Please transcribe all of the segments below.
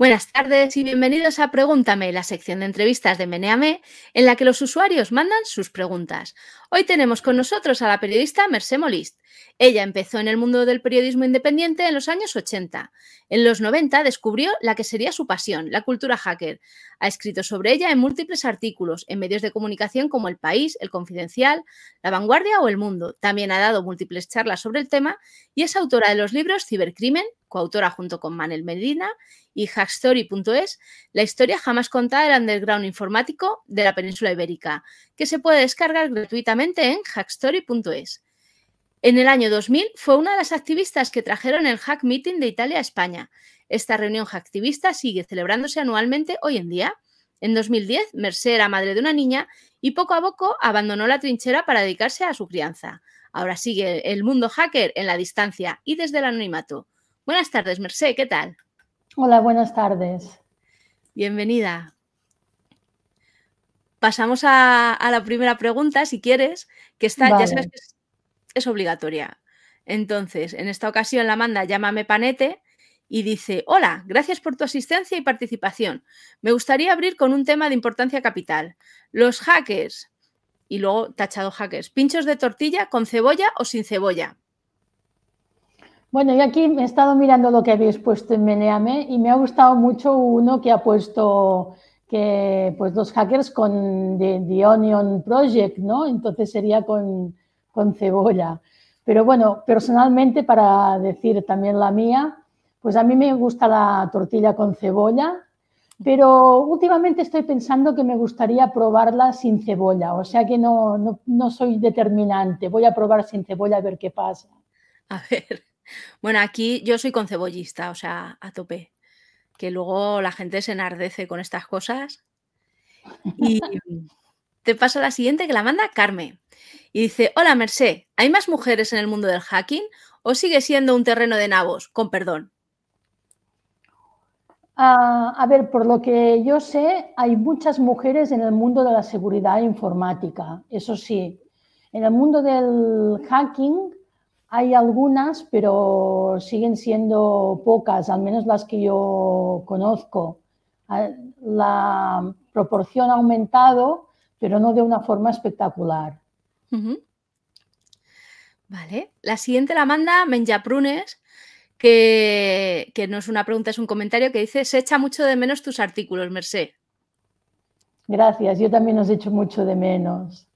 Buenas tardes y bienvenidos a Pregúntame, la sección de entrevistas de Meneame, en la que los usuarios mandan sus preguntas. Hoy tenemos con nosotros a la periodista Mercé Molist. Ella empezó en el mundo del periodismo independiente en los años 80. En los 90 descubrió la que sería su pasión, la cultura hacker. Ha escrito sobre ella en múltiples artículos en medios de comunicación como El País, El Confidencial, La Vanguardia o El Mundo. También ha dado múltiples charlas sobre el tema y es autora de los libros Cibercrimen, coautora junto con Manel Medina, y Hackstory.es, la historia jamás contada del underground informático de la península ibérica, que se puede descargar gratuitamente en hackstory.es. En el año 2000 fue una de las activistas que trajeron el Hack Meeting de Italia a España. Esta reunión hacktivista sigue celebrándose anualmente hoy en día. En 2010, Merced era madre de una niña y poco a poco abandonó la trinchera para dedicarse a su crianza. Ahora sigue el mundo hacker en la distancia y desde el anonimato. Buenas tardes, Merced, ¿qué tal? Hola, buenas tardes. Bienvenida. Pasamos a, la primera pregunta, si quieres, que está, ya sabes que es obligatoria. Entonces, en esta ocasión la manda Llámame Panete y dice, hola, gracias por tu asistencia y participación. Me gustaría abrir con un tema de importancia capital. Los hackers, y luego tachado hackers, pinchos de tortilla con cebolla o sin cebolla. Bueno, yo aquí me he estado mirando lo que habéis puesto en Meneame y me ha gustado mucho uno que ha puesto que pues los hackers con The Onion Project, ¿no? Entonces sería con con cebolla. Pero bueno, personalmente, para decir también la mía, pues a mí me gusta la tortilla con cebolla, pero últimamente estoy pensando que me gustaría probarla sin cebolla, o sea que no, no, soy determinante, voy a probar sin cebolla a ver qué pasa. A ver, bueno, aquí yo soy con cebollista, o sea, a tope, que luego la gente se enardece con estas cosas. Y te paso la siguiente que la manda Carmen. Y dice, hola Mercé, ¿hay más mujeres en el mundo del hacking o sigue siendo un terreno de nabos? Con perdón. Ah, a ver, por lo que yo sé, hay muchas mujeres en el mundo de la seguridad informática, eso sí. En el mundo del hacking hay algunas, pero siguen siendo pocas, al menos las que yo conozco. Ah, la proporción ha aumentado, pero no de una forma espectacular. Vale. La siguiente la manda Menjaprunes, que, que no es una pregunta, es un comentario que dice: Se echa mucho de menos tus artículos, Merced. Gracias, yo también os echo mucho de menos.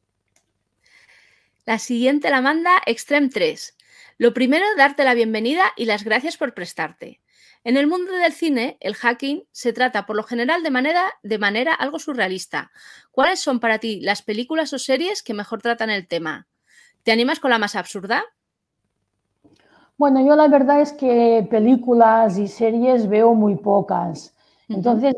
La siguiente la manda Extreme 3. Lo primero, darte la bienvenida y las gracias por prestarte. En el mundo del cine, el hacking se trata por lo general de manera, de manera algo surrealista. ¿Cuáles son para ti las películas o series que mejor tratan el tema? ¿Te animas con la más absurda? Bueno, yo la verdad es que películas y series veo muy pocas. Entonces,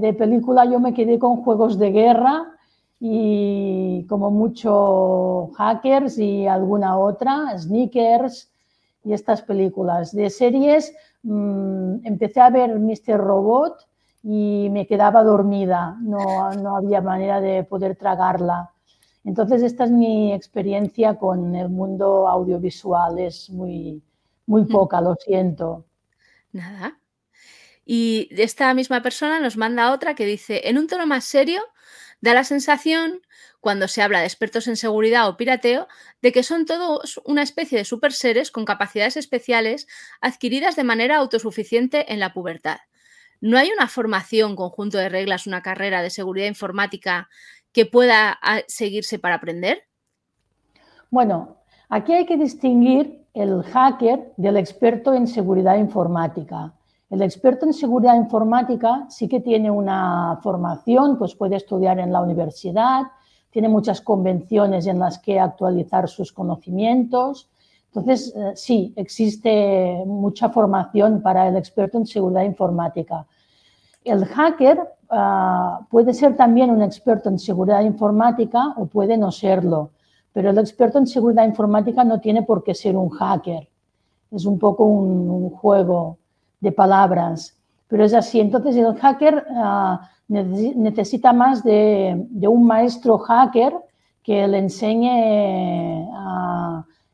de, película yo me quedé con juegos de guerra y como mucho hackers y alguna otra, sneakers y estas películas. De series, Mm, empecé a ver Mr. Robot y me quedaba dormida, no, no había manera de poder tragarla. Entonces, esta es mi experiencia con el mundo audiovisual, es muy, muy mm. poca, lo siento. Nada. Y esta misma persona nos manda otra que dice, en un tono más serio, da la sensación cuando se habla de expertos en seguridad o pirateo, de que son todos una especie de super seres con capacidades especiales adquiridas de manera autosuficiente en la pubertad. ¿No hay una formación, conjunto de reglas, una carrera de seguridad informática que pueda ah, seguirse para aprender? Bueno, aquí hay que distinguir el hacker del experto en seguridad informática. El experto en seguridad informática sí que tiene una formación, pues puede estudiar en la universidad, tiene muchas convenciones en las que actualizar sus conocimientos. Entonces, eh, sí, existe mucha formación para el experto en seguridad informática. El hacker ah, puede ser también un experto en seguridad informática o puede no serlo, pero el experto en seguridad informática no tiene por qué ser un hacker. Es un poco un, juego de palabras, pero es así. Entonces, el hacker ah, necesita más de, un maestro hacker que le enseñe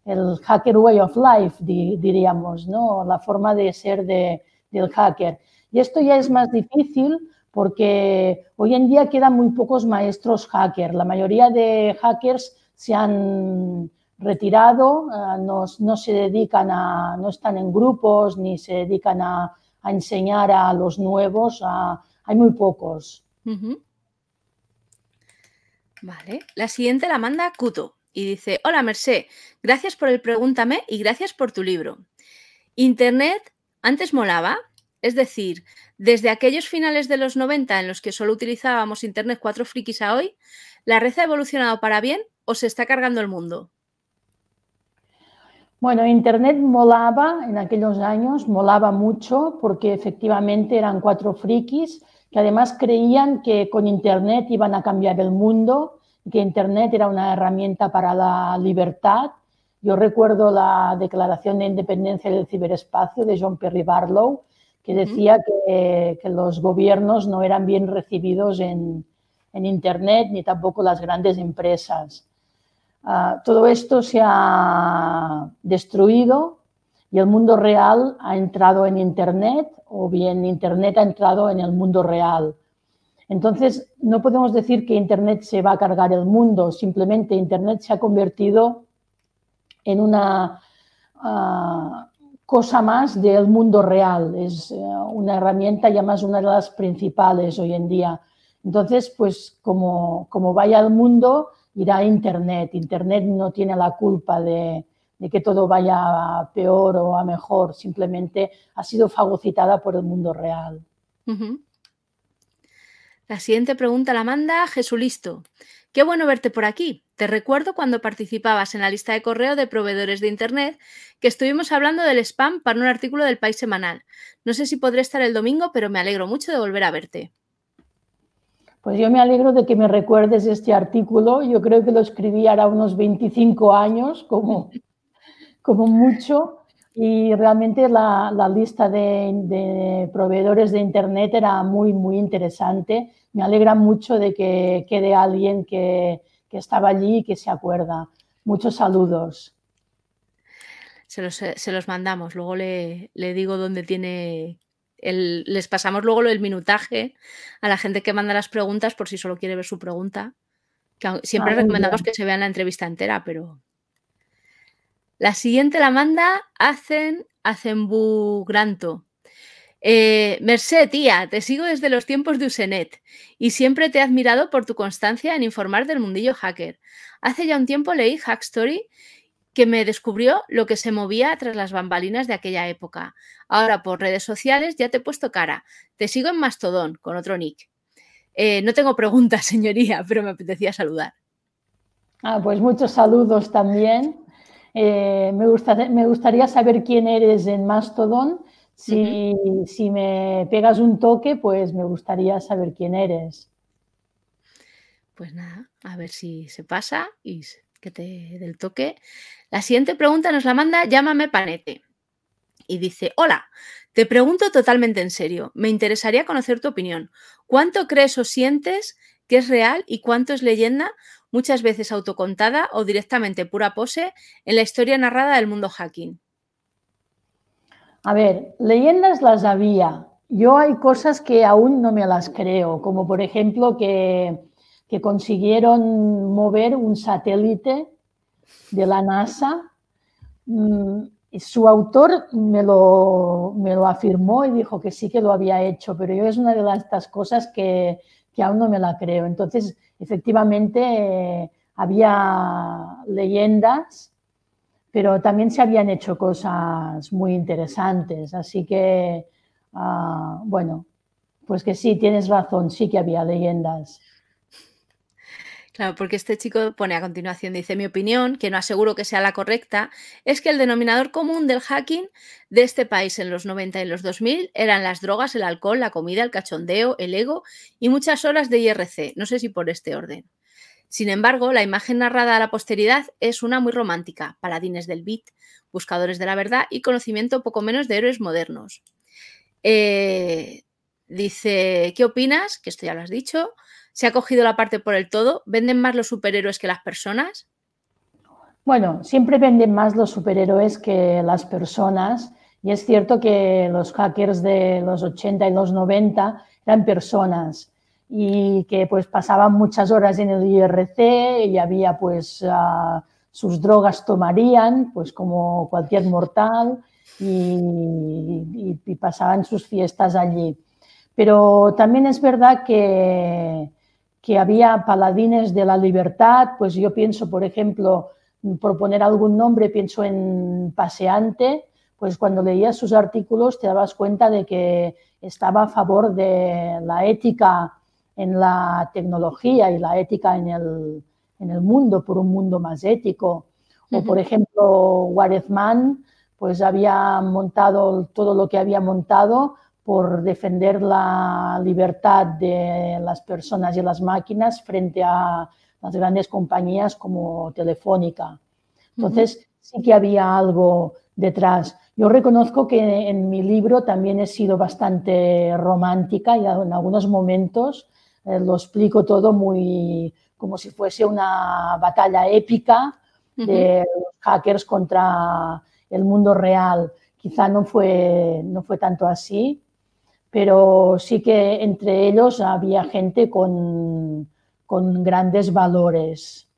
el hacker way of life, diríamos, ¿no? la forma de ser del hacker. Y esto ya es más difícil porque hoy en día quedan muy pocos maestros hackers. La mayoría de hackers se han retirado, eh, no, se dedican a, no están en grupos ni se dedican a, enseñar a los nuevos, hay muy pocos. Vale, la siguiente la manda Kuto y dice, hola Mercé, gracias por el pregúntame y gracias por tu libro. Internet antes molaba, es decir, desde aquellos finales de los 90 en los que solo utilizábamos Internet cuatro frikis a hoy, ¿la red ha evolucionado para bien o se está cargando el mundo? Bueno, Internet molaba en aquellos años, molaba mucho porque efectivamente eran cuatro frikis que además creían que con Internet iban a cambiar el mundo, que Internet era una herramienta para la libertad. Yo recuerdo la Declaración de Independencia del Ciberespacio de John Perry Barlow, que decía que, los gobiernos no eran bien recibidos en, en Internet ni tampoco las grandes empresas. Ah, todo esto se ha destruido y el mundo real ha entrado en Internet o bien Internet ha entrado en el mundo real. Entonces, no podemos decir que Internet se va a cargar el mundo, simplemente Internet se ha convertido en una ah, cosa más del mundo real, es eh, una herramienta ya más una de las principales hoy en día. Entonces, pues como, como vaya el mundo, irá a Internet. Internet no tiene la culpa de, que todo vaya a peor o a mejor, simplemente ha sido fagocitada por el mundo real. La siguiente pregunta la manda Jesulisto. Qué bueno verte por aquí. Te recuerdo cuando participabas en la lista de correo de proveedores de Internet que estuvimos hablando del spam para un artículo del País Semanal. No sé si podré estar el domingo, pero me alegro mucho de volver a verte. Pues yo me alegro de que me recuerdes este artículo. Yo creo que lo escribí ahora unos 25 años, como, como mucho, y realmente la, lista de, proveedores de Internet era muy, muy interesante. Me alegra mucho de que quede alguien que, estaba allí y que se acuerda. Muchos saludos. Se los, se los mandamos. Luego le, le digo dónde tiene les pasamos luego el minutaje a la gente que manda las preguntas por si solo quiere ver su pregunta. Que siempre recomendamos que se vean la entrevista entera, pero. La siguiente la manda Hacen Hacen Granto. Eh, Merced, tía, te sigo desde los tiempos de Usenet y siempre te he admirado por tu constancia en informar del mundillo hacker. Hace ya un tiempo leí Hack Story que me descubrió lo que se movía tras las bambalinas de aquella época. Ahora por redes sociales ya te he puesto cara. Te sigo en Mastodon con otro nick. Eh, no tengo preguntas, señoría, pero me apetecía saludar. Ah, pues muchos saludos también. Eh, me, me, gustaría saber quién eres en Mastodon. Si, si, me pegas un toque, pues me gustaría saber quién eres. Pues nada, a ver si se pasa y que te dé el toque. La siguiente pregunta nos la manda Llámame Panete. Y dice, hola, te pregunto totalmente en serio, me interesaría conocer tu opinión. ¿Cuánto crees o sientes que es real y cuánto es leyenda, muchas veces autocontada o directamente pura pose, en la historia narrada del mundo hacking? A ver, leyendas las había. Yo hay cosas que aún no me las creo, como por ejemplo que, que consiguieron mover un satélite de la NASA. Mm, su autor me lo, me lo, afirmó y dijo que sí que lo había hecho, pero yo es una de estas cosas que, que aún no me la creo. Entonces, efectivamente, eh, había leyendas, pero también se habían hecho cosas muy interesantes. Así que, ah, bueno, pues que sí, tienes razón, sí que había leyendas. Claro, porque este chico pone a continuación, dice, mi opinión, que no aseguro que sea la correcta, es que el denominador común del hacking de este país en los 90 y los 2000 eran las drogas, el alcohol, la comida, el cachondeo, el ego y muchas horas de IRC, no sé si por este orden. Sin embargo, la imagen narrada a la posteridad es una muy romántica, paladines del beat, buscadores de la verdad y conocimiento poco menos de héroes modernos. Eh, dice, ¿qué opinas? Que esto ya lo has dicho se ha cogido la parte por el todo? ¿Venden más los superhéroes que las personas? Bueno, siempre venden más los superhéroes que las personas Y es cierto que los hackers de los 80 y los 90 eran personas y que pues pasaban muchas horas en el IRC y había pues ah, sus drogas tomarían pues como cualquier mortal y, pasaban sus fiestas allí. Pero también es verdad que, que había paladines de la libertad, pues yo pienso, por ejemplo, por poner algún nombre, pienso en Paseante, pues cuando leías sus artículos te dabas cuenta de que estaba a favor de la ética en la tecnología y la ética en el, en el mundo, por un mundo más ético. O, por ejemplo, Warezman, pues había montado todo lo que había montado por defender la libertad de las personas y las máquinas frente a las grandes compañías como Telefónica. Entonces, sí que había algo detrás. Yo reconozco que en mi libro también he sido bastante romántica y en algunos momentos eh, lo explico todo muy como si fuese una batalla épica de los hackers contra el mundo real. Quizá no fue, no fue tanto así, pero sí que entre ellos había gente con, grandes valores.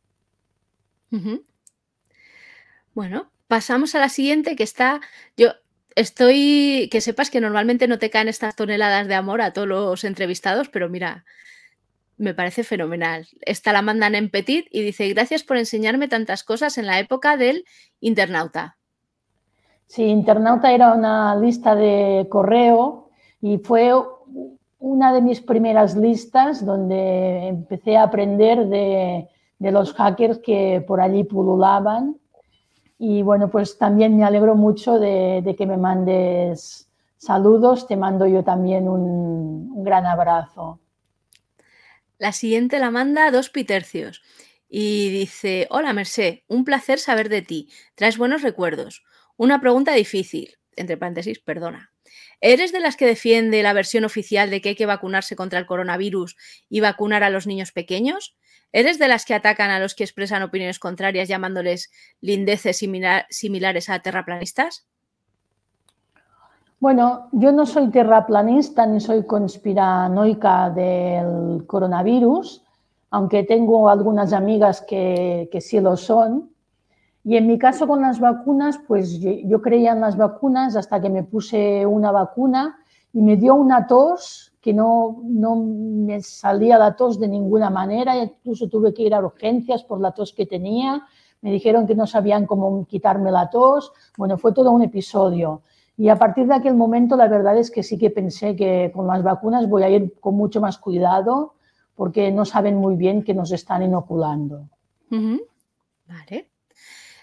Bueno, pasamos a la siguiente que está, yo estoy, que sepas que normalmente no te caen estas toneladas de amor a todos los entrevistados, pero mira, me parece fenomenal. Esta la mandan en Petit y dice, gracias por enseñarme tantas cosas en la época del internauta. Sí, internauta era una lista de correo y fue una de mis primeras listas donde empecé a aprender de, los hackers que por allí pululaban. Y bueno, pues también me alegro mucho de, que me mandes saludos. Te mando yo también un, gran abrazo. La siguiente la manda dos pitercios y dice, hola Merced, un placer saber de ti, traes buenos recuerdos. Una pregunta difícil, entre paréntesis, perdona. ¿Eres de las que defiende la versión oficial de que hay que vacunarse contra el coronavirus y vacunar a los niños pequeños? ¿Eres de las que atacan a los que expresan opiniones contrarias llamándoles lindeces similares a terraplanistas? Bueno, yo no soy terraplanista ni soy conspiranoica del coronavirus, aunque tengo algunas amigas que, sí lo son. Y en mi caso con las vacunas, pues yo, creía en las vacunas hasta que me puse una vacuna y me dio una tos que no, no me salía la tos de ninguna manera, incluso tuve que ir a urgencias por la tos que tenía, me dijeron que no sabían cómo quitarme la tos, bueno, fue todo un episodio. Y a partir de aquel momento la verdad es que sí que pensé que con las vacunas voy a ir con mucho más cuidado porque no saben muy bien que nos están inoculando. Vale.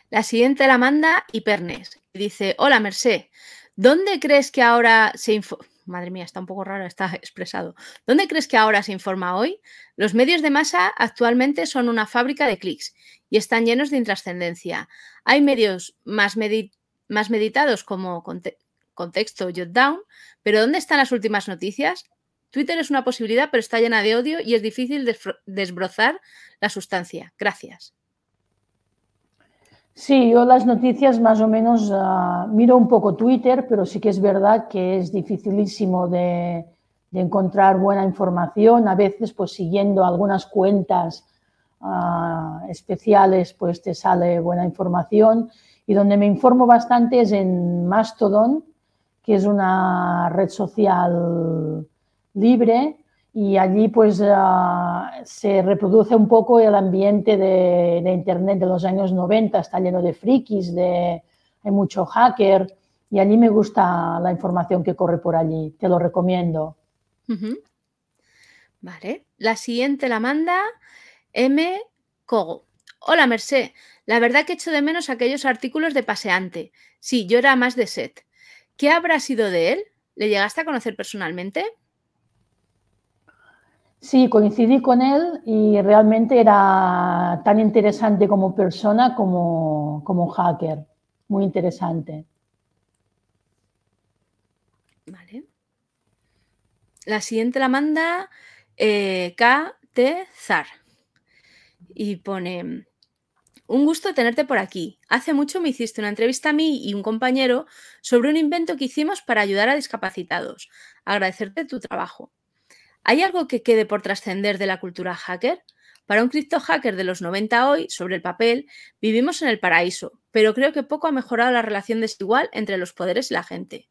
La siguiente la manda Hipernes. Dice, hola Merced, ¿dónde crees que ahora se informa? Madre mía, está un poco raro, está expresado. ¿Dónde crees que ahora se informa hoy? Los medios de masa actualmente son una fábrica de clics y están llenos de intrascendencia. Hay medios más, meditados como contexto Jotdown, pero ¿dónde están las últimas noticias? Twitter es una posibilidad, pero está llena de odio y es difícil desbrozar la sustancia. Gracias. Sí, yo las noticias más o menos ah, miro un poco Twitter, pero sí que es verdad que es dificilísimo de, encontrar buena información. A veces, pues siguiendo algunas cuentas ah, especiales, pues te sale buena información. Y donde me informo bastante es en Mastodon, que es una red social libre y allí pues ah, se reproduce un poco el ambiente de, Internet de los años 90, está lleno de frikis, de, hay mucho hacker y allí me gusta la información que corre por allí, te lo recomiendo. Vale, la siguiente la manda M. Cogo. Hola Merced, la verdad que echo de menos aquellos artículos de paseante. Sí, yo era más de set. ¿Qué habrá sido de él? ¿Le llegaste a conocer personalmente? Sí, coincidí con él y realmente era tan interesante como persona como, como hacker. Muy interesante. Vale. La siguiente la manda eh, KT Zar y pone: un gusto tenerte por aquí. Hace mucho me hiciste una entrevista a mí y un compañero sobre un invento que hicimos para ayudar a discapacitados. Agradecerte tu trabajo. ¿Hay algo que quede por trascender de la cultura hacker? Para un cripto hacker de los 90 hoy, sobre el papel, vivimos en el paraíso, pero creo que poco ha mejorado la relación desigual entre los poderes y la gente.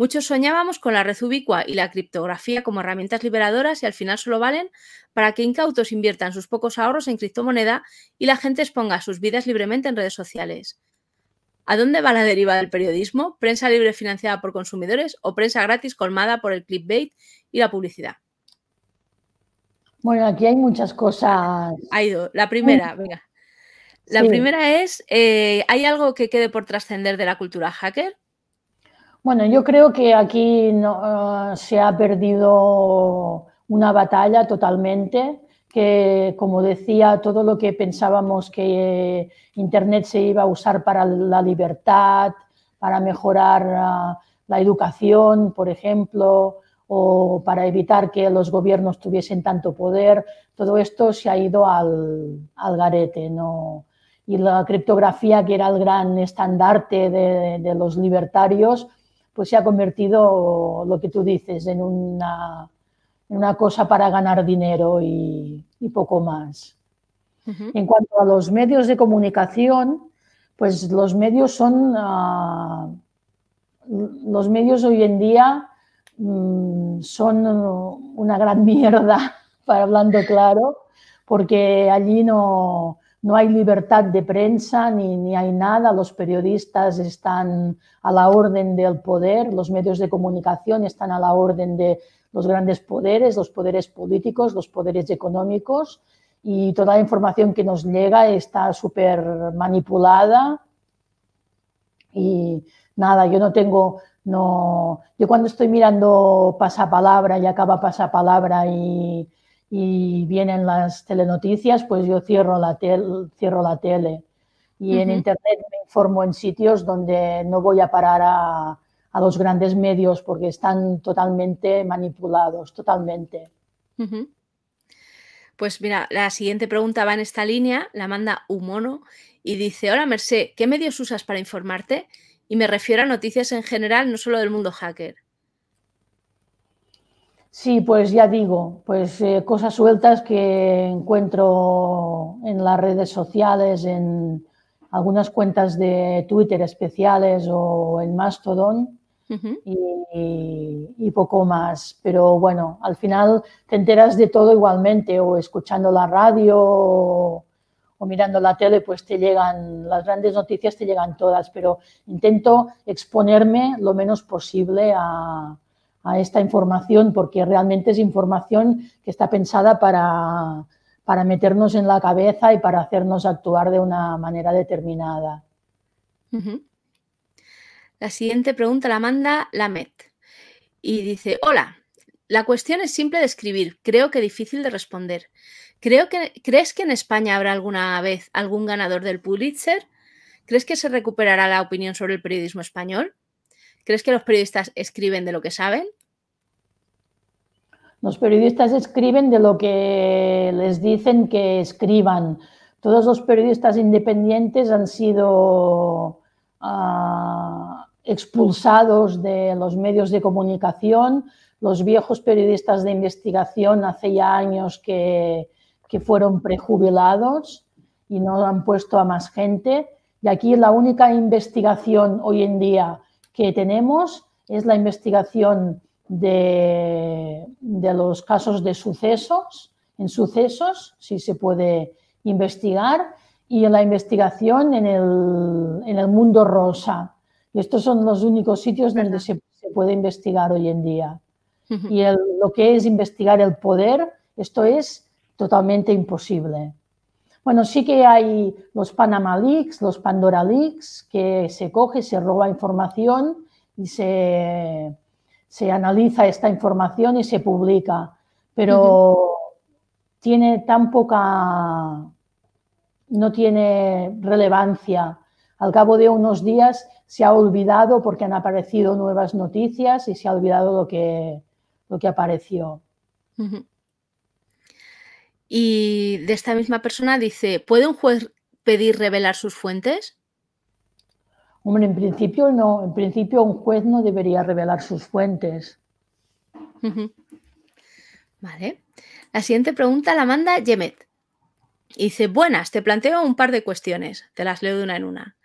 Muchos soñábamos con la red ubicua y la criptografía como herramientas liberadoras y al final solo valen para que incautos inviertan sus pocos ahorros en criptomoneda y la gente exponga sus vidas libremente en redes sociales. ¿A dónde va la deriva del periodismo? ¿Prensa libre financiada por consumidores o prensa gratis colmada por el clickbait y la publicidad? Bueno, aquí hay muchas cosas. Ha ido. La primera, venga. La primera es, eh, ¿hay algo que quede por trascender de la cultura hacker? Bueno, yo creo que aquí no, eh, se ha perdido una batalla totalmente, que como decía, todo lo que pensábamos que Internet se iba a usar para la libertad, para mejorar uh, la educación, por ejemplo, o para evitar que los gobiernos tuviesen tanto poder, todo esto se ha ido al, al garete. ¿no? Y la criptografía, que era el gran estandarte de, de los libertarios, pues se ha convertido, lo que tú dices, en una, una cosa para ganar dinero y, y poco más. Uh -huh. En cuanto a los medios de comunicación, pues los medios son, uh, los medios hoy en día um, son una gran mierda, para hablando claro, porque allí no, no hay libertad de prensa ni, ni, hay nada, los periodistas están a la orden del poder, los medios de comunicación están a la orden de los grandes poderes, los poderes políticos, los poderes económicos y toda la información que nos llega está súper manipulada y nada, yo no tengo, no, yo cuando estoy mirando pasapalabra y acaba pasapalabra y y vienen las telenoticias, pues yo cierro la, tel, cierro la tele. Y uh -huh. en Internet me informo en sitios donde no voy a parar a, a los grandes medios porque están totalmente manipulados, totalmente. Uh -huh. Pues mira, la siguiente pregunta va en esta línea, la manda Humono y dice, hola Merced, ¿qué medios usas para informarte? Y me refiero a noticias en general, no solo del mundo hacker. Sí, pues ya digo, pues eh, cosas sueltas que encuentro en las redes sociales, en algunas cuentas de Twitter especiales o en Mastodon uh -huh. y, y, poco más. Pero bueno, al final te enteras de todo igualmente o escuchando la radio o, o mirando la tele, pues te llegan, las grandes noticias te llegan todas, pero intento exponerme lo menos posible a esta información porque realmente es información que está pensada para, para meternos en la cabeza y para hacernos actuar de una manera determinada. La siguiente pregunta la manda Lamet y dice, hola, la cuestión es simple de escribir, creo que difícil de responder. Creo que, ¿Crees que en España habrá alguna vez algún ganador del Pulitzer? ¿Crees que se recuperará la opinión sobre el periodismo español? ¿Crees que los periodistas escriben de lo que saben? Los periodistas escriben de lo que les dicen que escriban. Todos los periodistas independientes han sido uh, expulsados de los medios de comunicación. Los viejos periodistas de investigación hace ya años que, que fueron prejubilados y no han puesto a más gente. Y aquí la única investigación hoy en día que tenemos es la investigación de, de, los casos de sucesos, en sucesos, si se puede investigar, y en la investigación en el, en el mundo rosa. Y estos son los únicos sitios donde se, se, puede investigar hoy en día. Uh -huh. Y el, lo que es investigar el poder, esto es totalmente imposible. Bueno, sí que hay los Panama Leaks, los Pandora Leaks, que se coge, se roba información y se, se analiza esta información y se publica, pero uh -huh. tiene tan poca, no tiene relevancia. Al cabo de unos días se ha olvidado porque han aparecido nuevas noticias y se ha olvidado lo que, lo que apareció. Uh -huh. Y de esta misma persona dice, ¿puede un juez pedir revelar sus fuentes? Hombre, en principio no. En principio un juez no debería revelar sus fuentes. Vale. La siguiente pregunta la manda Yemet. dice, buenas, te planteo un par de cuestiones. Te las leo de una en una.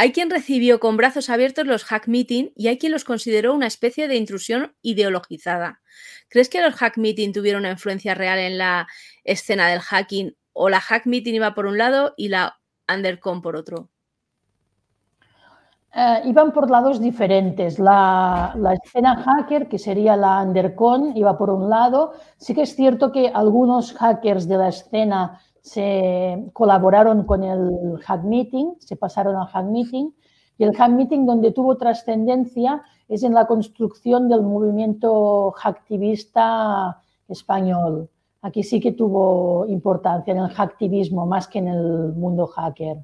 Hay quien recibió con brazos abiertos los hack meeting y hay quien los consideró una especie de intrusión ideologizada. ¿Crees que los hack meeting tuvieron una influencia real en la escena del hacking o la hack meeting iba por un lado y la undercom por otro? Eh, iban por lados diferentes. La, escena hacker, que sería la undercon, iba por un lado. Sí que es cierto que algunos hackers de la escena se colaboraron con el hack meeting, se pasaron al hack meeting. Y el hack meeting donde tuvo trascendencia es en la construcción del movimiento hacktivista español. Aquí sí que tuvo importancia en el hacktivismo más que en el mundo hacker.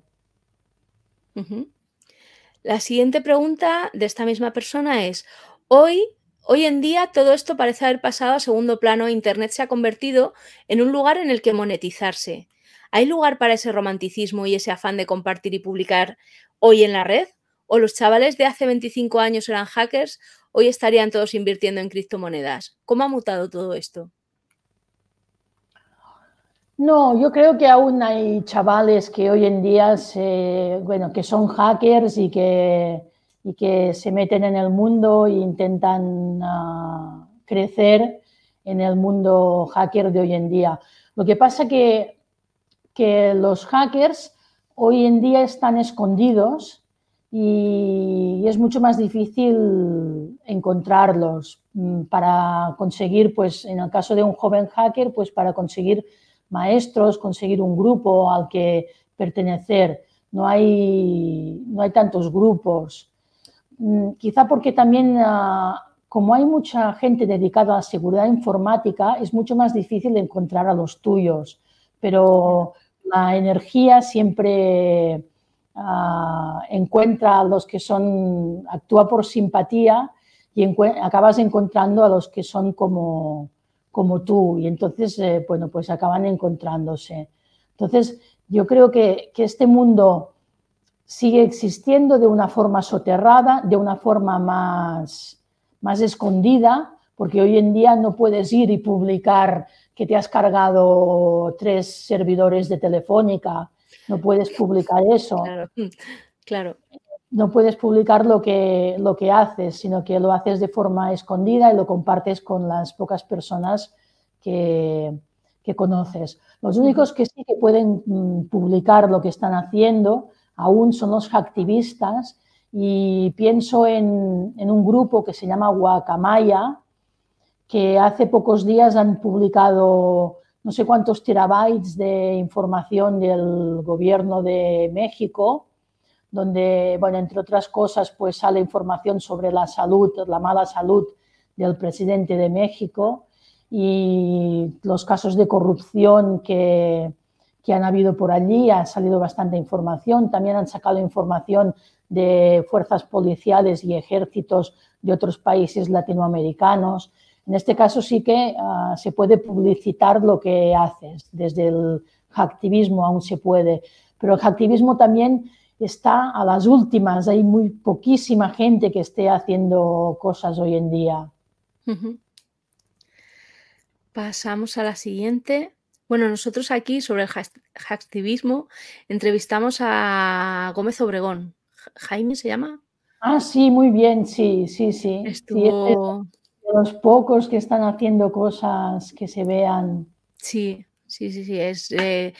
La siguiente pregunta de esta misma persona es, hoy, hoy en día todo esto parece haber pasado a segundo plano, Internet se ha convertido en un lugar en el que monetizarse. ¿Hay lugar para ese romanticismo y ese afán de compartir y publicar hoy en la red? ¿O los chavales de hace 25 años eran hackers, hoy estarían todos invirtiendo en criptomonedas? ¿Cómo ha mutado todo esto? No, yo creo que aún hay chavales que hoy en día bueno, que son hackers y que, y que se meten en el mundo e intentan ah, crecer en el mundo hacker de hoy en día. Lo que pasa que, que los hackers hoy en día están escondidos y es mucho más difícil encontrarlos mm, para conseguir, pues en el caso de un joven hacker, pues para conseguir maestros, conseguir un grupo al que pertenecer. No hay, no hay tantos grupos. Mm, quizá porque también, ah, como hay mucha gente dedicada a seguridad informática, es mucho más difícil encontrar a los tuyos. Pero la energía siempre ah, encuentra a los que son, actúa por simpatía y acabas encontrando a los que son como, como tú y entonces, eh, bueno, pues acaban encontrándose. Entonces, yo creo que, este mundo sigue existiendo de una forma soterrada, de una forma más, más escondida, porque hoy en día no puedes ir y publicar que te has cargado tres servidores de Telefónica, no puedes publicar eso. Claro, claro no puedes publicar lo que, lo que haces, sino que lo haces de forma escondida y lo compartes con las pocas personas que, conoces. Los únicos que sí que pueden mm, publicar lo que están haciendo aún son los activistas y pienso en, un grupo que se llama Guacamaya, que hace pocos días han publicado no sé cuántos terabytes de información del gobierno de México donde, bueno, entre otras cosas, pues sale información sobre la salud, la mala salud del presidente de México y los casos de corrupción que, que han habido por allí. Ha salido bastante información. También han sacado información de fuerzas policiales y ejércitos de otros países latinoamericanos. En este caso sí que ah, se puede publicitar lo que haces. Desde el activismo aún se puede. Pero el activismo también está a las últimas. Hay muy poquísima gente que esté haciendo cosas hoy en día. Pasamos a la siguiente. Bueno, nosotros aquí sobre el hacktivismo entrevistamos a Gómez Obregón. ¿Jaime se llama? Ah, sí, muy bien, sí, sí, sí. Estuvo... los pocos que están haciendo cosas que se vean. Sí, sí, sí, sí. Es, eh,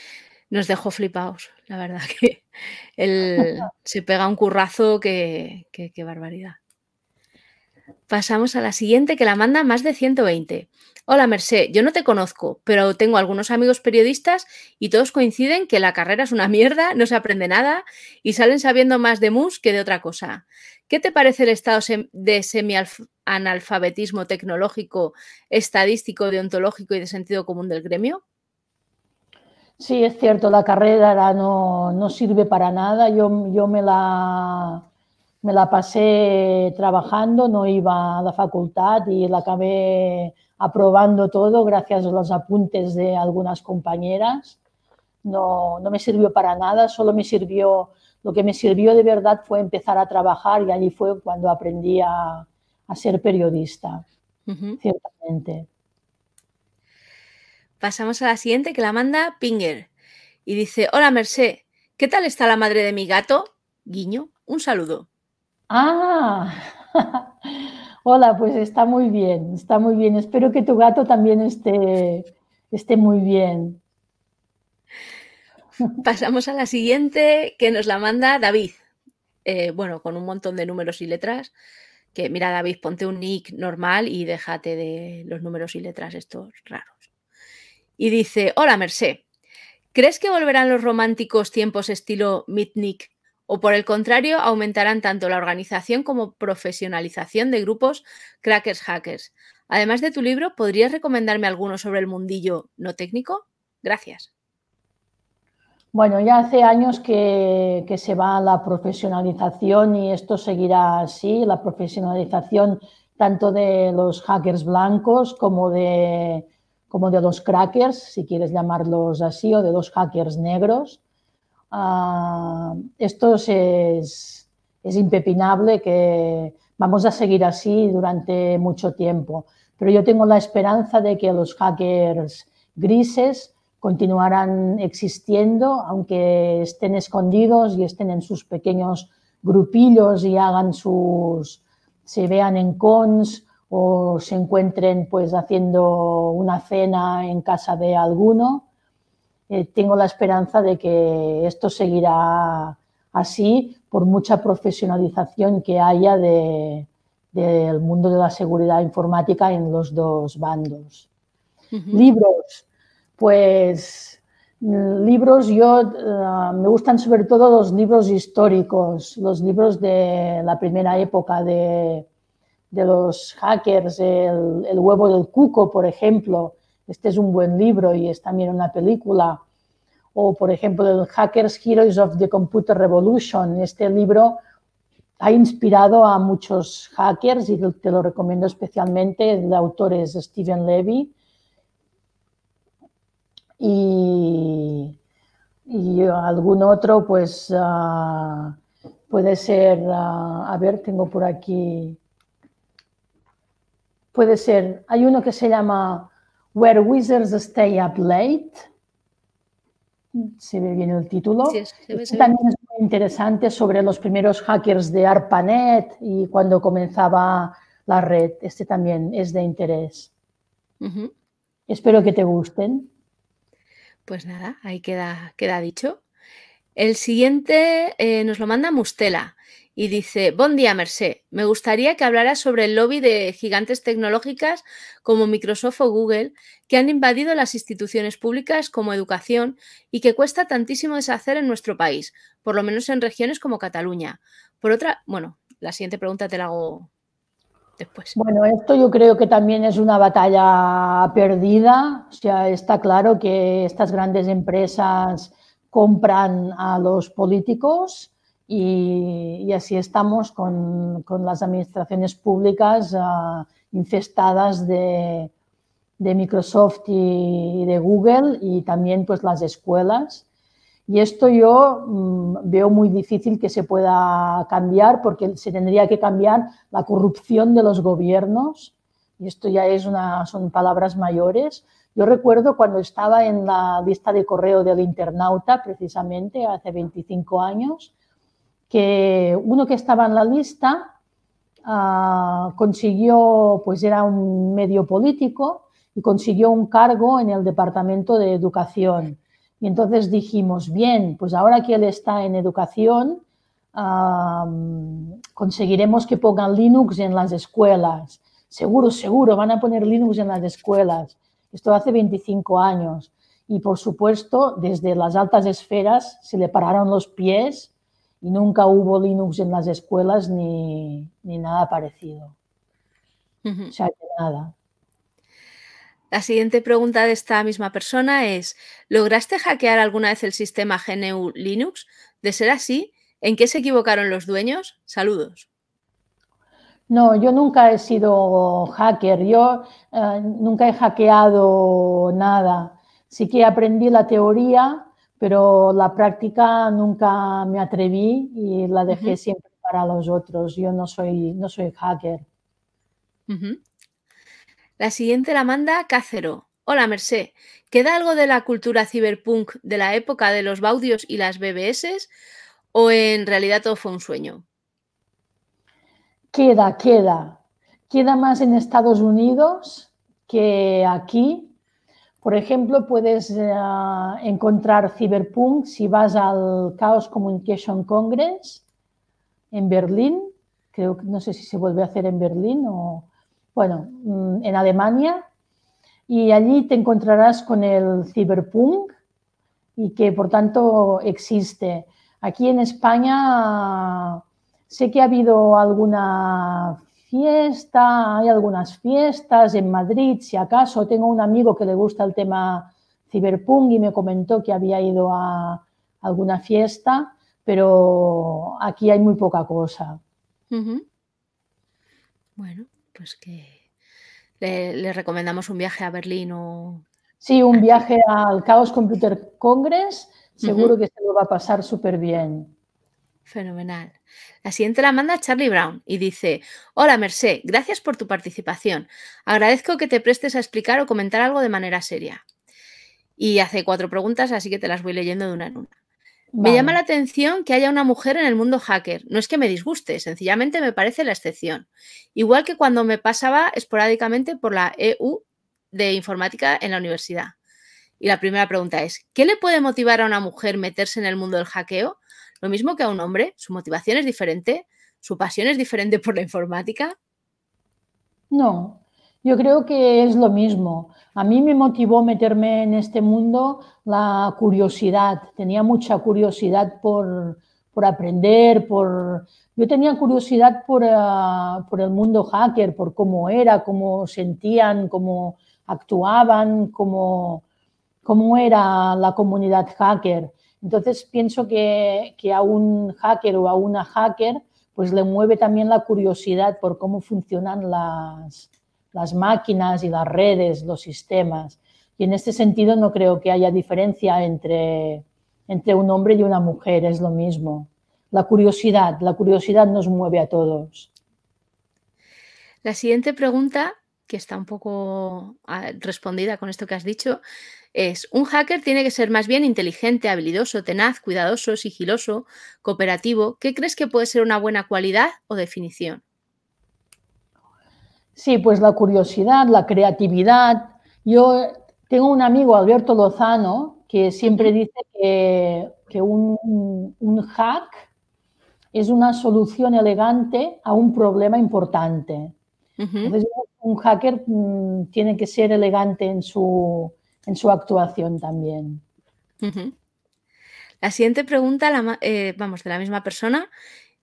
nos dejó flipados, la verdad que él se pega un currazo que, qué barbaridad. Pasamos a la siguiente que la manda más de 120. Hola Mercé, yo no te conozco, pero tengo algunos amigos periodistas y todos coinciden que la carrera es una mierda, no se aprende nada y salen sabiendo más de mus que de otra cosa. ¿Qué te parece el estado de semi-analfabetismo tecnológico, estadístico, deontológico y de sentido común del gremio? Sí, es cierto, la carrera no, no sirve para nada. Yo, yo me, la, me la pasé trabajando, no iba a la facultad y la acabé aprobando todo gracias a los apuntes de algunas compañeras. no, no me sirvió para nada, solo me sirvió, lo que me sirvió de verdad fue empezar a trabajar y allí fue cuando aprendí a, ser periodista, ciertamente. Pasamos a la siguiente que la manda Pinger y dice, hola Merced, ¿qué tal está la madre de mi gato? Guiño, un saludo. Ah, hola, pues está muy bien, está muy bien. Espero que tu gato también esté, esté muy bien. Pasamos a la siguiente que nos la manda David. Eh, bueno, con un montón de números y letras. Que mira, David, ponte un nick normal y déjate de los números y letras estos raros. Y dice: Hola, Merced. ¿Crees que volverán los románticos tiempos estilo Mitnick o por el contrario aumentarán tanto la organización como profesionalización de grupos crackers hackers? Además de tu libro, ¿podrías recomendarme alguno sobre el mundillo no técnico? Gracias. Bueno, ya hace años que, se va a la profesionalización y esto seguirá así, la profesionalización tanto de los hackers blancos como de, como de los crackers, si quieres llamarlos así, o de los hackers negros. Ah, esto es, es impepinable que vamos a seguir así durante mucho tiempo, pero yo tengo la esperanza de que los hackers grises continuarán existiendo, aunque estén escondidos y estén en sus pequeños grupillos y hagan sus, se vean en cons o se encuentren pues haciendo una cena en casa de alguno. Eh, tengo la esperanza de que esto seguirá así por mucha profesionalización que haya del mundo de la seguridad informática en los dos bandos. Libros. Pues mm, libros, yo eh, me gustan sobre todo los libros históricos, los libros de la primera época de, los hackers, el, huevo del cuco, por ejemplo. Este es un buen libro y es también una película. O, por ejemplo, el Hackers Heroes of the Computer Revolution. Este libro ha inspirado a muchos hackers y te lo recomiendo especialmente. El autor es Steven Levy y, algún otro, pues ah, puede ser, ah, a ver, tengo por aquí, puede ser, hay uno que se llama Where Wizards Stay Up Late, se ve bien el título. Este también es muy interesante sobre los primeros hackers de ARPANET y cuando comenzaba la red. Este también es de interés. Espero que te gusten. Pues nada, ahí queda, queda dicho. El siguiente eh, nos lo manda Mustela y dice, buen día, Merced. Me gustaría que hablara sobre el lobby de gigantes tecnológicas como Microsoft o Google que han invadido las instituciones públicas como educación y que cuesta tantísimo deshacer en nuestro país, por lo menos en regiones como Cataluña. Por otra, bueno, la siguiente pregunta te la hago bueno, esto yo creo que también es una batalla perdida. O está claro que estas grandes empresas compran a los políticos y, así estamos con, las administraciones públicas ah, infestadas de, Microsoft y, de Google y también pues las escuelas y esto yo mm, veo muy difícil que se pueda cambiar porque se tendría que cambiar la corrupción de los gobiernos. Y esto ya es una, son palabras mayores. Yo recuerdo cuando estaba en la lista de correo del internauta, precisamente hace 25 años, que uno que estaba en la lista ah, consiguió, pues era un medio político y consiguió un cargo en el Departamento de Educación y entonces dijimos, bien, pues ahora que él está en educación, conseguiremos que pongan Linux en las escuelas. Seguro, seguro, van a poner Linux en las escuelas. Esto hace 25 años. Y por supuesto, desde las altas esferas se le pararon los pies y nunca hubo Linux en las escuelas ni, nada parecido. O sea, que nada. La siguiente pregunta de esta misma persona es, ¿lograste hackear alguna vez el sistema GNU Linux? De ser así, ¿en qué se equivocaron los dueños? Saludos. No, yo nunca he sido hacker, yo eh, nunca he hackeado nada. Sí que aprendí la teoría pero la práctica nunca me atreví y la dejé siempre para los otros. Yo no soy, no soy hacker. La siguiente la manda Cácero. Hola, Mercé. ¿Queda algo de la cultura cyberpunk de la época de los Baudios y las BBS? ¿O en realidad todo fue un sueño? Queda, queda. Queda más en Estados Unidos que aquí. Por ejemplo, puedes eh, encontrar Cyberpunk si vas al Chaos Communication Congress en Berlín. Creo que no sé si se vuelve a hacer en Berlín o, bueno, mm, en Alemania. Y allí te encontrarás con el Cyberpunk y que por tanto existe. Aquí en España sé que ha habido alguna fiesta, hay algunas fiestas en Madrid, si acaso tengo un amigo que le gusta el tema ciberpunk y me comentó que había ido a alguna fiesta, pero aquí hay muy poca cosa. Bueno, pues que le, recomendamos un viaje a Berlín o... Sí, un viaje al Chaos Computer Congress, seguro que se lo va a pasar súper bien. Fenomenal. La siguiente la manda Charlie Brown y dice, hola Mercé, gracias por tu participación. Agradezco que te prestes a explicar o comentar algo de manera seria. Y hace cuatro preguntas, así que te las voy leyendo de una en una. Me llama la atención que haya una mujer en el mundo hacker. No es que me disguste, sencillamente me parece la excepción. Igual que cuando me pasaba esporádicamente por la EU de informática en la universidad. Y la primera pregunta es, ¿qué le puede motivar a una mujer meterse en el mundo del hackeo? Lo mismo que a un hombre, su motivación es diferente, su pasión es diferente por la informática. No, yo creo que es lo mismo. A mí me motivó meterme en este mundo la curiosidad. Tenía mucha curiosidad por, aprender, por... Yo tenía curiosidad por, ah, por, el mundo hacker, por cómo era, cómo sentían, cómo actuaban, cómo, cómo era la comunidad hacker. Entonces pienso que, a un hacker o a una hacker pues le mueve también la curiosidad por cómo funcionan las, máquinas y las redes, los sistemas. Y en este sentido no creo que haya diferencia entre, entre un hombre y una mujer, es lo mismo. La curiosidad, la curiosidad nos mueve a todos. La siguiente pregunta, que está un poco ah, respondida con esto que has dicho, es, un hacker tiene que ser más bien inteligente, habilidoso, tenaz, cuidadoso, sigiloso, cooperativo. ¿Qué crees que puede ser una buena cualidad o definición? Sí, pues la curiosidad, la creatividad. Yo tengo un amigo, Alberto Lozano, que siempre dice que, un, hack es una solución elegante a un problema importante. Entonces, un hacker mm, tiene que ser elegante en su, en su actuación también. La siguiente pregunta, eh, vamos, de la misma persona,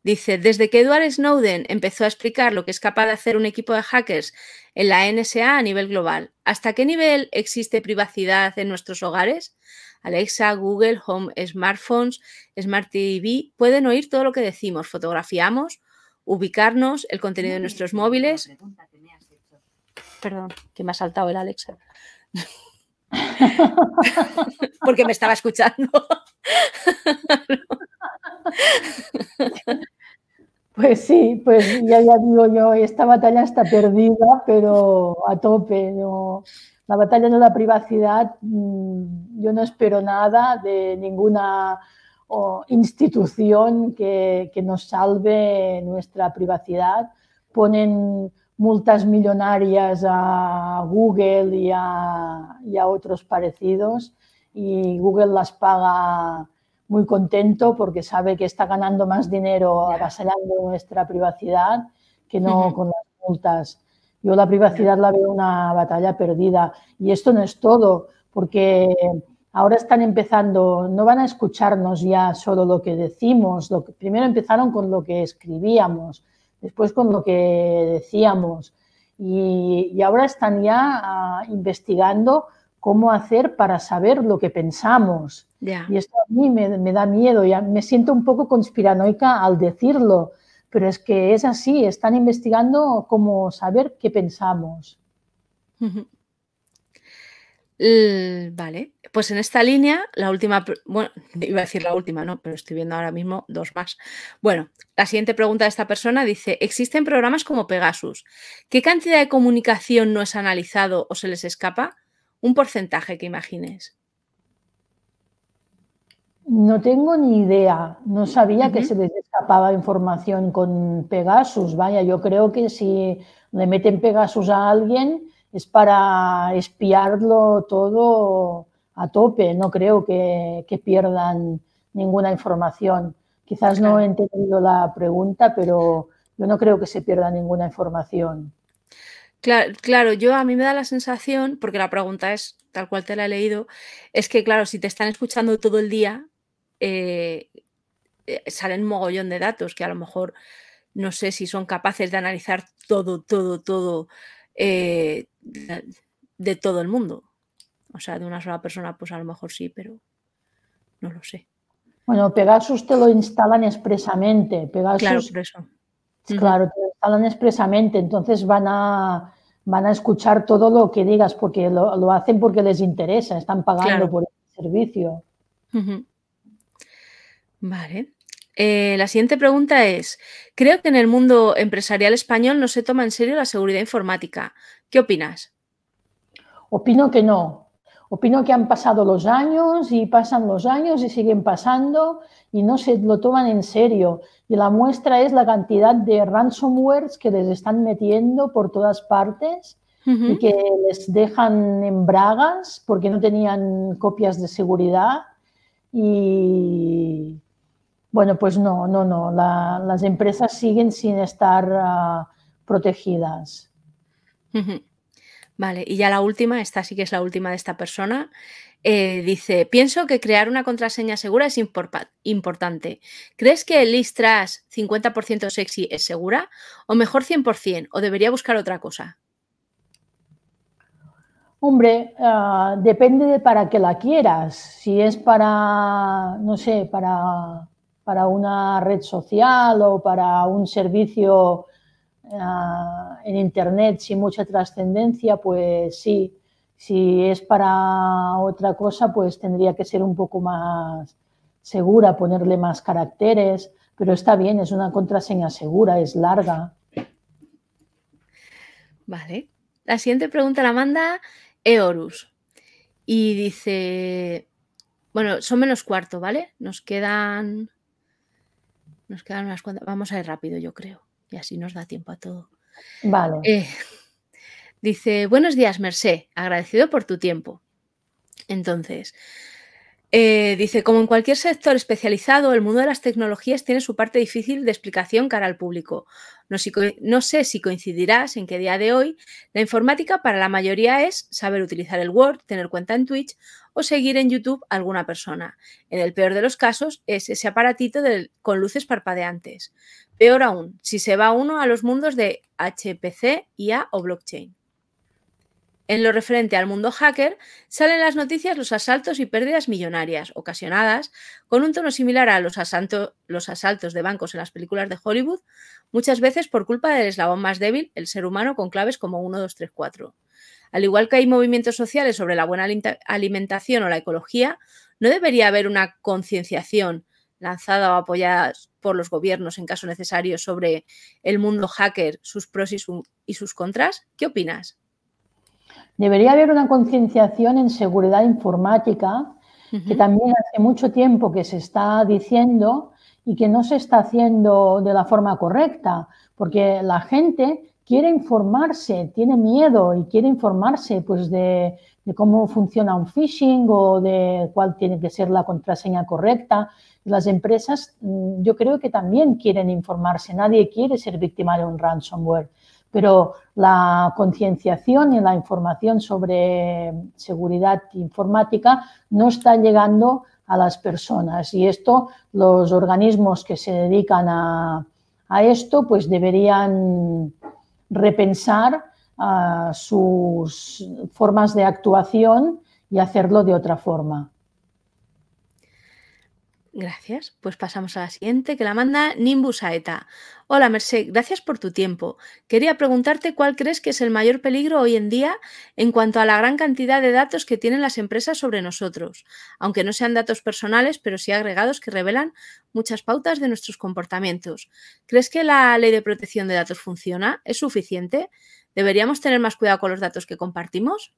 dice, desde que Edward Snowden empezó a explicar lo que es capaz de hacer un equipo de hackers en la NSA a nivel global, ¿hasta qué nivel existe privacidad en nuestros hogares? Alexa, Google, Home, smartphones, Smart TV, pueden oír todo lo que decimos, fotografiamos, ubicarnos, el contenido de nuestros móviles. Perdón, que me ha saltado el Alexa. Porque me estaba escuchando. Pues sí, pues ya, ya digo yo, esta batalla está perdida, pero a tope. ¿no? La batalla de la privacidad, mm, yo no espero nada de ninguna institución que, que nos salve nuestra privacidad. Ponen multas millonarias a Google y a, otros parecidos y Google las paga muy contento porque sabe que está ganando más dinero avasallando nuestra privacidad que no con las multas. Yo la privacidad la veo una batalla perdida y esto no es todo porque ahora están empezando, no van a escucharnos ya solo lo que decimos, lo que, primero empezaron con lo que escribíamos, después con lo que decíamos. Y, ahora están ya ah, investigando cómo hacer para saber lo que pensamos. Y esto a mí me, da miedo, ya me siento un poco conspiranoica al decirlo, pero es que es así, están investigando cómo saber qué pensamos. Vale, pues en esta línea, la última, bueno, iba a decir la última, no, pero estoy viendo ahora mismo dos más. Bueno, la siguiente pregunta de esta persona dice, ¿existen programas como Pegasus? ¿Qué cantidad de comunicación no es analizado o se les escapa? Un porcentaje que imagines. No tengo ni idea. No sabía que se les escapaba información con Pegasus. Vaya, yo creo que si le meten Pegasus a alguien es para espiarlo todo a tope. No creo que, pierdan ninguna información. Quizás no he entendido la pregunta, pero yo no creo que se pierda ninguna información. Claro, claro, yo a mí me da la sensación, porque la pregunta es tal cual te la he leído, es que claro, si te están escuchando todo el día, eh, eh, salen mogollón de datos que a lo mejor no sé si son capaces de analizar todo, todo, todo eh, de todo el mundo. O sea, de una sola persona, pues a lo mejor sí, pero no lo sé. Bueno, Pegasus te lo instalan expresamente. Pegasus, claro, por eso. Claro, te lo instalan expresamente, entonces van a, van a escuchar todo lo que digas, porque lo, hacen porque les interesa, están pagando por el servicio. Vale. Eh, la siguiente pregunta es, creo que en el mundo empresarial español no se toma en serio la seguridad informática. ¿Qué opinas? Opino que no. Opino que han pasado los años y pasan los años y siguen pasando y no se lo toman en serio. Y la muestra es la cantidad de ransomwares que les están metiendo por todas partes y que les dejan en bragas porque no tenían copias de seguridad. Y bueno, pues no, no, no. las empresas siguen sin estar ah, protegidas. Vale, y ya la última, esta sí que es la última de esta persona. Eh, dice, pienso que crear una contraseña segura es importante. ¿Crees que el Listras 50% sexy es segura? ¿O mejor 100%? ¿O debería buscar otra cosa? Hombre, ah, depende de para qué la quieras. Si es para, no sé, para para una red social o para un servicio ah, en Internet sin mucha trascendencia, pues sí. Si es para otra cosa, pues tendría que ser un poco más segura, ponerle más caracteres, pero está bien, es una contraseña segura, es larga. Vale. La siguiente pregunta la manda Eorus y dice, bueno, son menos cuarto, ¿vale? Nos quedan nos quedan unas cuantas. Vamos a ir rápido, yo creo. Y así nos da tiempo a todo. Vale. Eh, dice, buenos días, Mercé. Agradecido por tu tiempo. Entonces, eh, dice, como en cualquier sector especializado, el mundo de las tecnologías tiene su parte difícil de explicación cara al público. No, no, sé si coincidirás en que día de hoy la informática para la mayoría es saber utilizar el Word, tener cuenta en Twitch o seguir en YouTube a alguna persona. En el peor de los casos es ese aparatito con luces parpadeantes. Peor aún, si se va uno a los mundos de HPC, IA o blockchain. En lo referente al mundo hacker, salen las noticias los asaltos y pérdidas millonarias, ocasionadas con un tono similar a los, asaltos de bancos en las películas de Hollywood, muchas veces por culpa del eslabón más débil, el ser humano, con claves como 1, 2, 3, 4. Al igual que hay movimientos sociales sobre la buena alimentación o la ecología, no debería haber una concienciación lanzada o apoyada por los gobiernos en caso necesario sobre el mundo hacker, sus pros y sus contras. ¿Qué opinas? Debería haber una concienciación en seguridad informática, que también hace mucho tiempo que se está diciendo y que no se está haciendo de la forma correcta, porque la gente quiere informarse, tiene miedo y quiere informarse pues de, de, cómo funciona un phishing o de cuál tiene que ser la contraseña correcta. Las empresas mm, yo creo que también quieren informarse, nadie quiere ser víctima de un ransomware pero la concienciación y la información sobre seguridad informática no está llegando a las personas y esto los organismos que se dedican a, esto pues deberían repensar ah, sus formas de actuación y hacerlo de otra forma. Gracias. Pues pasamos a la siguiente, que la manda Nimbus Aeta. Hola, Merced, gracias por tu tiempo. Quería preguntarte cuál crees que es el mayor peligro hoy en día en cuanto a la gran cantidad de datos que tienen las empresas sobre nosotros, aunque no sean datos personales, pero sí agregados que revelan muchas pautas de nuestros comportamientos. ¿Crees que la ley de protección de datos funciona? ¿Es suficiente? ¿Deberíamos tener más cuidado con los datos que compartimos?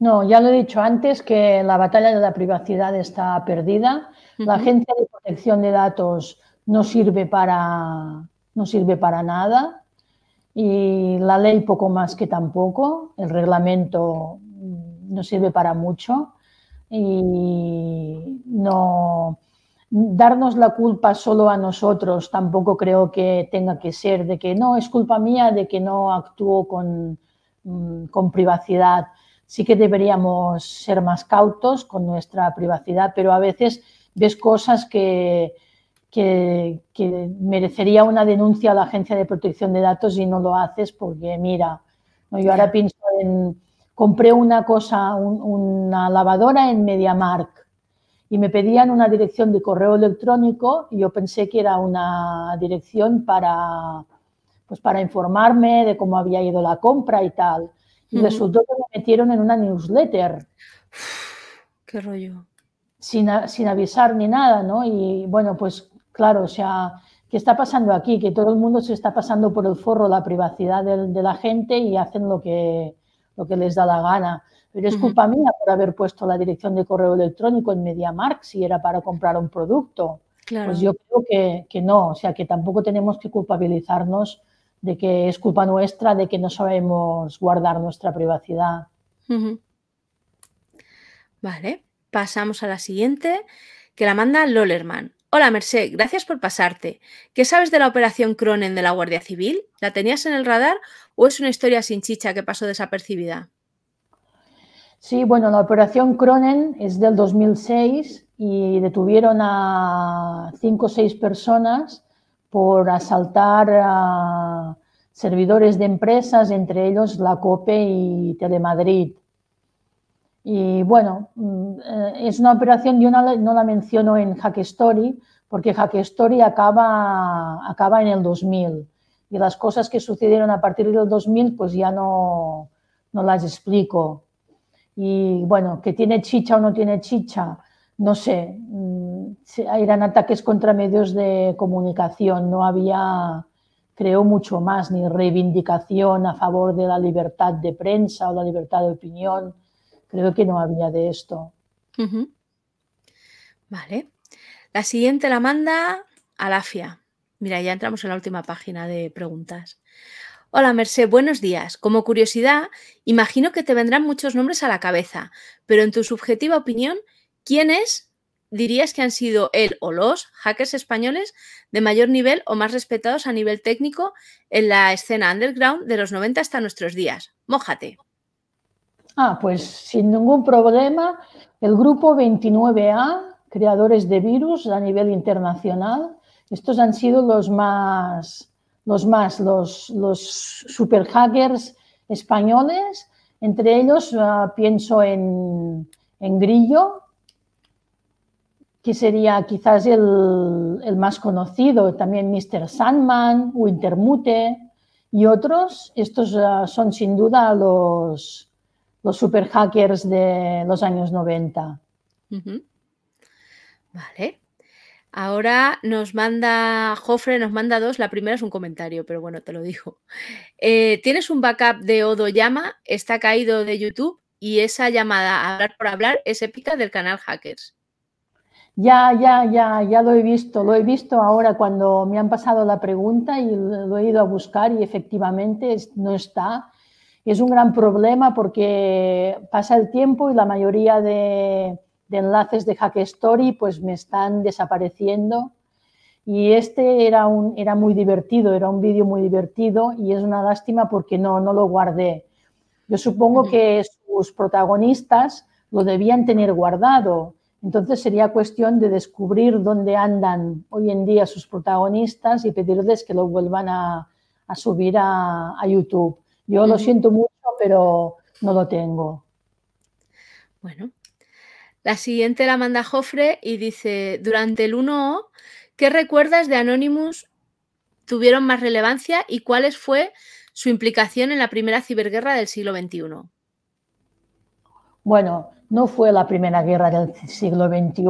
No, ya lo he dicho antes que la batalla de la privacidad está perdida. La Agencia de Protección de Datos no sirve para, no sirve para nada y la ley poco más que tampoco. El reglamento no sirve para mucho y no darnos la culpa solo a nosotros tampoco creo que tenga que ser de que no es culpa mía de que no actúo con, mm, con privacidad sí que deberíamos ser más cautos con nuestra privacidad, pero a veces ves cosas que, que, merecería una denuncia a la Agencia de Protección de Datos y no lo haces porque, mira, yo ahora pienso en, compré una cosa, una lavadora en MediaMark y me pedían una dirección de correo electrónico y yo pensé que era una dirección para, pues para informarme de cómo había ido la compra y tal. Y resultó que me metieron en una newsletter. Qué rollo. Sin, sin, avisar ni nada, ¿no? Y bueno, pues claro, o sea, ¿qué está pasando aquí? Que todo el mundo se está pasando por el forro la privacidad de, la gente y hacen lo que, lo que les da la gana. Pero es culpa mía por haber puesto la dirección de correo electrónico en MediaMark si era para comprar un producto. Pues yo creo que, que, no, o sea, que tampoco tenemos que culpabilizarnos de que es culpa nuestra de que no sabemos guardar nuestra privacidad. Vale, pasamos a la siguiente, que la manda Lollerman. Hola Merced, gracias por pasarte. ¿Qué sabes de la operación Cronen de la Guardia Civil? ¿La tenías en el radar o es una historia sin chicha que pasó desapercibida? Sí, bueno, la operación Cronen es del 2006 y detuvieron a cinco o seis personas por asaltar a servidores de empresas, entre ellos la COPE y Telemadrid. Y bueno, mm, es una operación, yo no la, menciono en Hack Story, porque Hack Story acaba, acaba en el 2000 y las cosas que sucedieron a partir del 2000 pues ya no, no las explico. Y bueno, que tiene chicha o no tiene chicha, no sé, mm, eran ataques contra medios de comunicación, no había, creo, mucho más, ni reivindicación a favor de la libertad de prensa o la libertad de opinión. Creo que no había de esto. Vale. La siguiente la manda Alafia. Mira, ya entramos en la última página de preguntas. Hola, Merced, buenos días. Como curiosidad, imagino que te vendrán muchos nombres a la cabeza, pero en tu subjetiva opinión, ¿quiénes dirías que han sido él o los hackers españoles de mayor nivel o más respetados a nivel técnico en la escena underground de los 90 hasta nuestros días? Mójate. Ah, pues sin ningún problema, el grupo 29A, creadores de virus a nivel internacional, estos han sido los más, los más, los, los super hackers españoles. Entre ellos ah, pienso en, en Grillo, que sería quizás el, más conocido, también Mr. Sandman, Wintermute y otros. Estos ah, son sin duda los, los super hackers de los años 90. Vale. Ahora nos manda, Jofre nos manda dos. La primera es un comentario, pero bueno, te lo digo. Eh, Tienes un backup de Odo Llama, está caído de YouTube y esa llamada a hablar por hablar es épica del canal Hackers. Ya, ya, ya, ya lo he visto, lo he visto ahora cuando me han pasado la pregunta y lo he ido a buscar y efectivamente no está. Es un gran problema porque pasa el tiempo y la mayoría de, enlaces de Hack Story pues me están desapareciendo y este era, un, era muy divertido, era un vídeo muy divertido y es una lástima porque no, no lo guardé. Yo supongo que sus protagonistas lo debían tener guardado entonces sería cuestión de descubrir dónde andan hoy en día sus protagonistas y pedirles que lo vuelvan a, subir a, YouTube. Yo lo siento mucho, pero no lo tengo. Bueno, La siguiente la manda Jofre y dice, durante el 1O, ¿qué recuerdas de Anonymous tuvieron más relevancia y cuál fue su implicación en la primera ciberguerra del siglo XXI? Bueno, no fue la primera guerra del siglo XXI.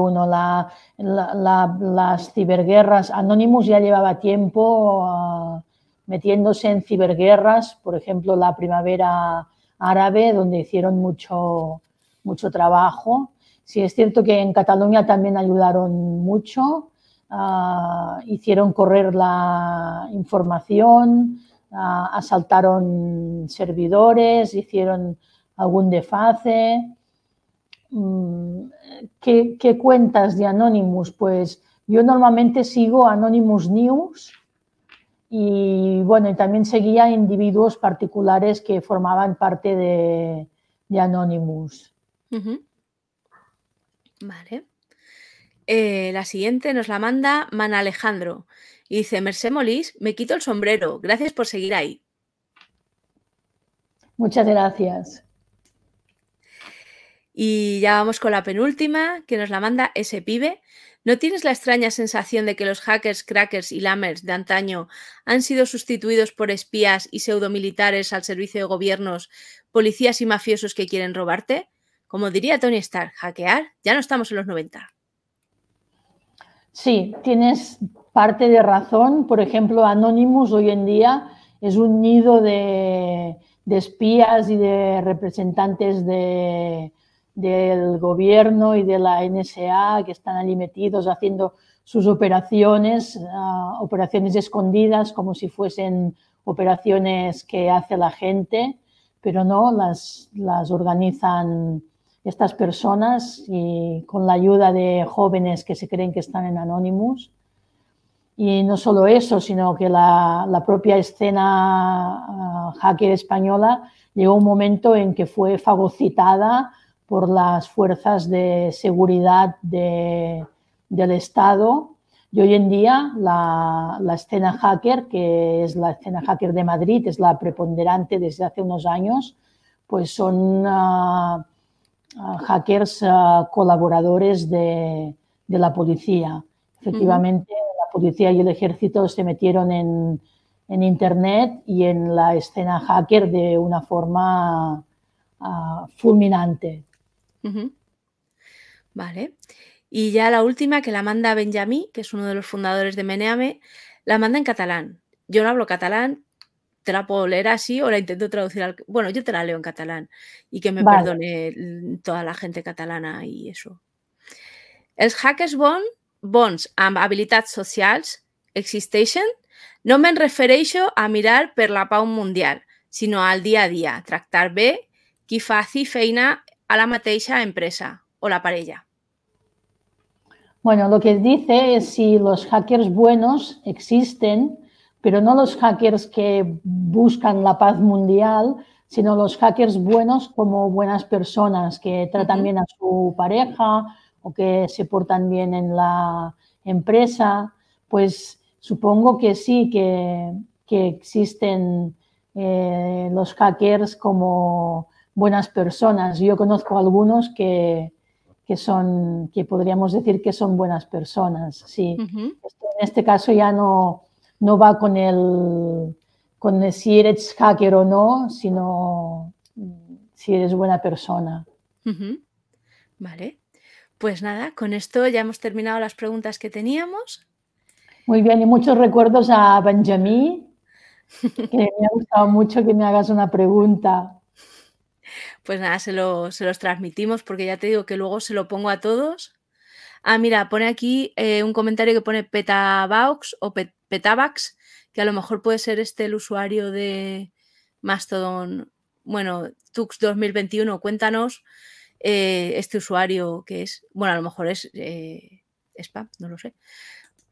las ciberguerras, Anonymous ya llevaba tiempo ah, metiéndose en ciberguerras, por ejemplo, la primavera árabe, donde hicieron mucho, mucho trabajo. Sí, es cierto que en Cataluña también ayudaron mucho, ah, hicieron correr la información, ah, asaltaron servidores, hicieron algún desfase. Mm, ¿Qué, ¿Qué, cuentas de Anonymous? Pues yo normalmente sigo Anonymous News y bueno, y también seguía individuos particulares que formaban parte de, de Anonymous. Vale. Eh, la siguiente nos la manda Man Alejandro y dice, Mercé Molís, me quito el sombrero, gracias por seguir ahí. Muchas gracias. Y ya vamos con la penúltima, que nos la manda ese pibe, ¿No tienes la extraña sensación de que los hackers, crackers y lammers de antaño han sido sustituidos por espías y pseudomilitares al servicio de gobiernos, policías y mafiosos que quieren robarte? Como diría Tony Stark, hackear, ya no estamos en los 90. Sí, tienes parte de razón. Por ejemplo, Anonymous hoy en día es un nido de, de espías y de representantes de, del gobierno y de la NSA que están allí metidos haciendo sus operaciones, ah, operaciones escondidas como si fuesen operaciones que hace la gente, pero no, las, las organizan estas personas y con la ayuda de jóvenes que se creen que están en Anonymous. Y no solo eso, sino que la, la propia escena ah, hacker española llegó un momento en que fue fagocitada por las fuerzas de seguridad del Estado. Y hoy en día la, escena hacker, que es la escena hacker de Madrid, es la preponderante desde hace unos años, pues son ah, hackers ah, colaboradores de, la policía. Efectivamente, la policía y el ejército se metieron en, en Internet y en la escena hacker de una forma fulminante. Vale. Y ya la última que la manda Benjamín, que es uno de los fundadores de Meneame, la manda en catalán. Yo no hablo catalán, te la puedo leer así o la intento traducir al... Bueno, yo te la leo en catalán y que me perdone toda la gente catalana y eso. Els hackers bon, bons amb habilitats socials existeixen? No me'n refereixo a mirar per la pau mundial, sinó al dia a dia, tractar bé qui faci feina a la mateixa empresa o la pareja? Bueno, lo que dice es si los hackers buenos existen, pero no los hackers que buscan la paz mundial, sino los hackers buenos como buenas personas que tratan bien a su pareja o que se portan bien en la empresa, pues supongo que sí, que, existen eh, los hackers como buenas personas. Yo conozco algunos que, que, son, que podríamos decir que son buenas personas. Sí. en este caso ya no, no va con el, con si eres hacker o no, sino si eres buena persona. Vale. Pues nada, con esto ya hemos terminado las preguntas que teníamos. Muy bien, y muchos recuerdos a Benjamín, que me ha gustado mucho que me hagas una pregunta pues nada, se, los transmitimos porque ya te digo que luego se lo pongo a todos. Ah, mira, pone aquí eh, un comentario que pone Petavax o Petavax, que a lo mejor puede ser este el usuario de Mastodon. Bueno, Tux 2021, cuéntanos eh, este usuario que es. Bueno, a lo mejor es eh, spam, no lo sé.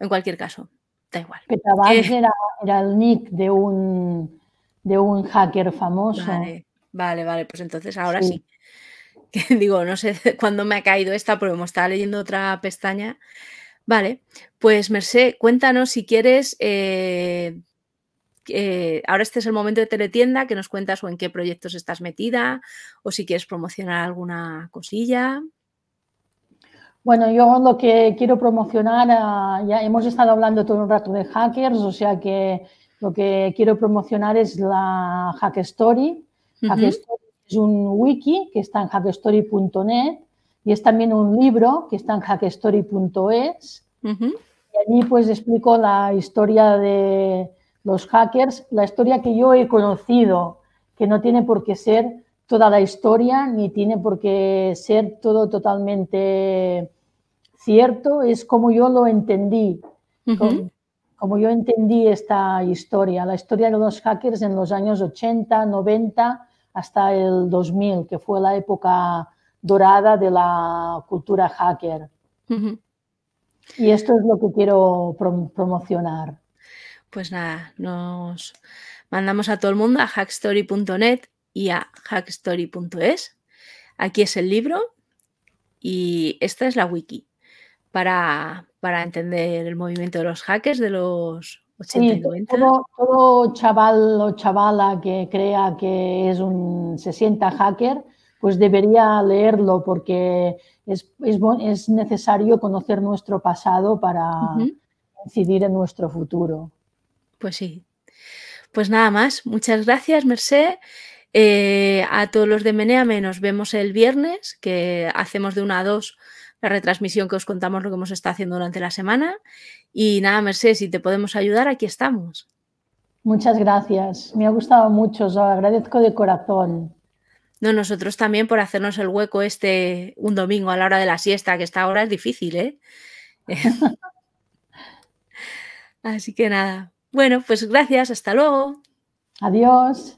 En cualquier caso, da igual. Petavax era, el nick de un, de un hacker famoso. Vale, vale, pues entonces ahora sí. digo, no sé cuándo me ha caído esta, porque me estaba leyendo otra pestaña. Vale, pues Mercé, cuéntanos si quieres. Eh, ahora este es el momento de teletienda, que nos cuentas o en qué proyectos estás metida, o si quieres promocionar alguna cosilla. Bueno, yo lo que quiero promocionar, ah, ya hemos estado hablando todo un rato de hackers, o sea que lo que quiero promocionar es la Hack Story. Hack Story es un wiki que está en hackstory.net y es también un libro que está en hackstory.es. Y allí pues explico la historia de los hackers, la historia que yo he conocido, que no tiene por qué ser toda la historia ni tiene por qué ser todo totalmente cierto, es como yo lo entendí, como, yo entendí esta historia, la historia de los hackers en los años 80, 90 hasta el 2000, que fue la época dorada de la cultura hacker. Y esto es lo que quiero promocionar. Pues nada, nos mandamos a todo el mundo a hackstory.net y a hackstory.es. Aquí es el libro y esta es la wiki para, entender el movimiento de los hackers de los 80 y 90. Todo, chaval o chavala que crea que es un, se sienta hacker, pues debería leerlo porque es, es, necesario conocer nuestro pasado para incidir en nuestro futuro. Pues sí. Pues nada más. Muchas gracias, Merced. Eh, a todos los de Meneame nos vemos el viernes, que hacemos de una a dos la retransmisión que os contamos lo que hemos estado haciendo durante la semana. Y nada, Mercedes, si te podemos ayudar, aquí estamos. Muchas gracias. Me ha gustado mucho, os lo agradezco de corazón. No, nosotros también por hacernos el hueco este un domingo a la hora de la siesta, que esta hora es difícil, ¿eh? Así que nada. Bueno, pues gracias, hasta luego. Adiós.